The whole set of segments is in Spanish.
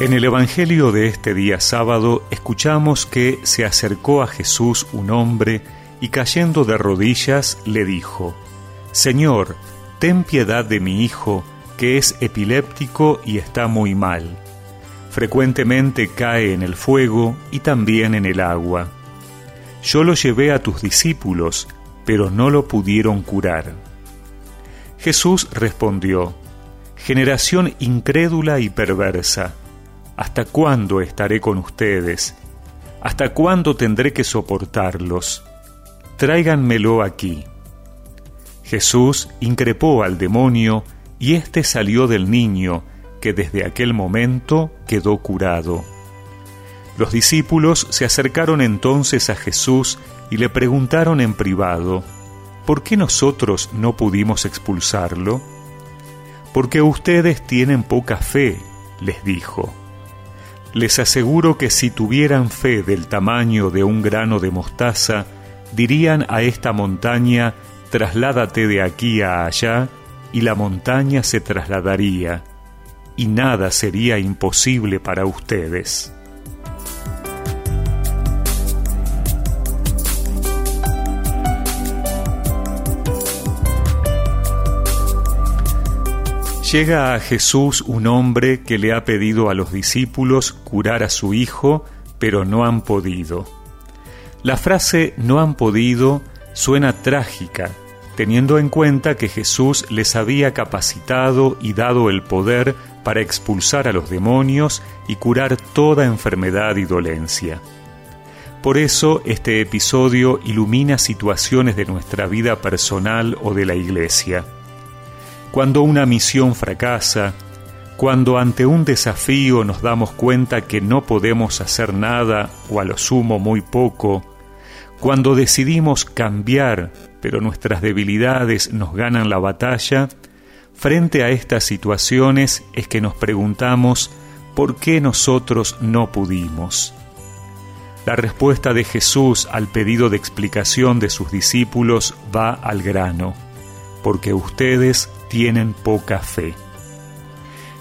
En el Evangelio de este día sábado escuchamos que se acercó a Jesús un hombre y cayendo de rodillas le dijo, Señor, ten piedad de mi hijo, que es epiléptico y está muy mal. Frecuentemente cae en el fuego y también en el agua. Yo lo llevé a tus discípulos, pero no lo pudieron curar. Jesús respondió, Generación incrédula y perversa, ¿hasta cuándo estaré con ustedes? ¿Hasta cuándo tendré que soportarlos? Tráiganmelo aquí. Jesús increpó al demonio y éste salió del niño, que desde aquel momento quedó curado. Los discípulos se acercaron entonces a Jesús y le preguntaron en privado, ¿por qué nosotros no pudimos expulsarlo? Porque ustedes tienen poca fe, les dijo. Les aseguro que si tuvieran fe del tamaño de un grano de mostaza, dirían a esta montaña, trasládate de aquí a allá, y la montaña se trasladaría, y nada sería imposible para ustedes. Llega a Jesús un hombre que le ha pedido a los discípulos curar a su hijo, pero no han podido. La frase no han podido suena trágica, teniendo en cuenta que Jesús les había capacitado y dado el poder para expulsar a los demonios y curar toda enfermedad y dolencia. Por eso este episodio ilumina situaciones de nuestra vida personal o de la Iglesia cuando una misión fracasa, cuando ante un desafío nos damos cuenta que no podemos hacer nada o a lo sumo muy poco, cuando decidimos cambiar pero nuestras debilidades nos ganan la batalla, frente a estas situaciones es que nos preguntamos por qué nosotros no pudimos. La respuesta de Jesús al pedido de explicación de sus discípulos va al grano, porque ustedes tienen poca fe.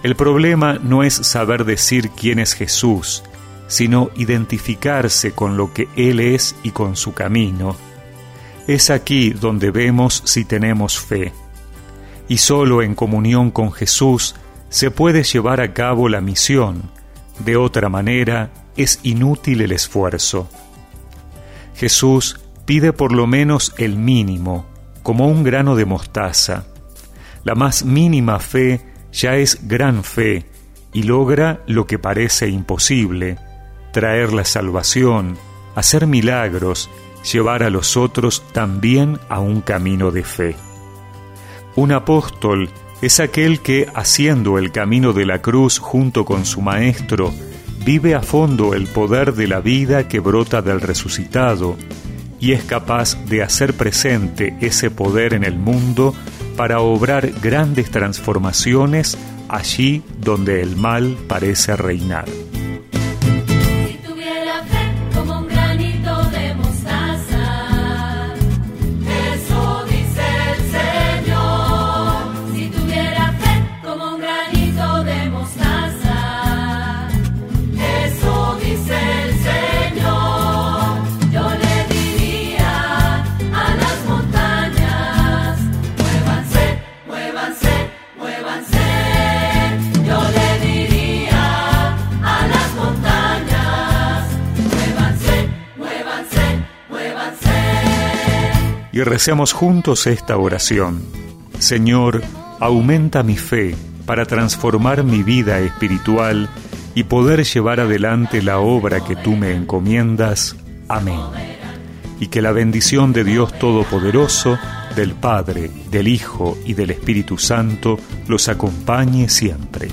El problema no es saber decir quién es Jesús, sino identificarse con lo que Él es y con su camino. Es aquí donde vemos si tenemos fe. Y solo en comunión con Jesús se puede llevar a cabo la misión. De otra manera, es inútil el esfuerzo. Jesús pide por lo menos el mínimo, como un grano de mostaza. La más mínima fe ya es gran fe y logra lo que parece imposible, traer la salvación, hacer milagros, llevar a los otros también a un camino de fe. Un apóstol es aquel que, haciendo el camino de la cruz junto con su Maestro, vive a fondo el poder de la vida que brota del resucitado y es capaz de hacer presente ese poder en el mundo para obrar grandes transformaciones allí donde el mal parece reinar. Y recemos juntos esta oración. Señor, aumenta mi fe para transformar mi vida espiritual y poder llevar adelante la obra que tú me encomiendas. Amén. Y que la bendición de Dios Todopoderoso, del Padre, del Hijo y del Espíritu Santo los acompañe siempre.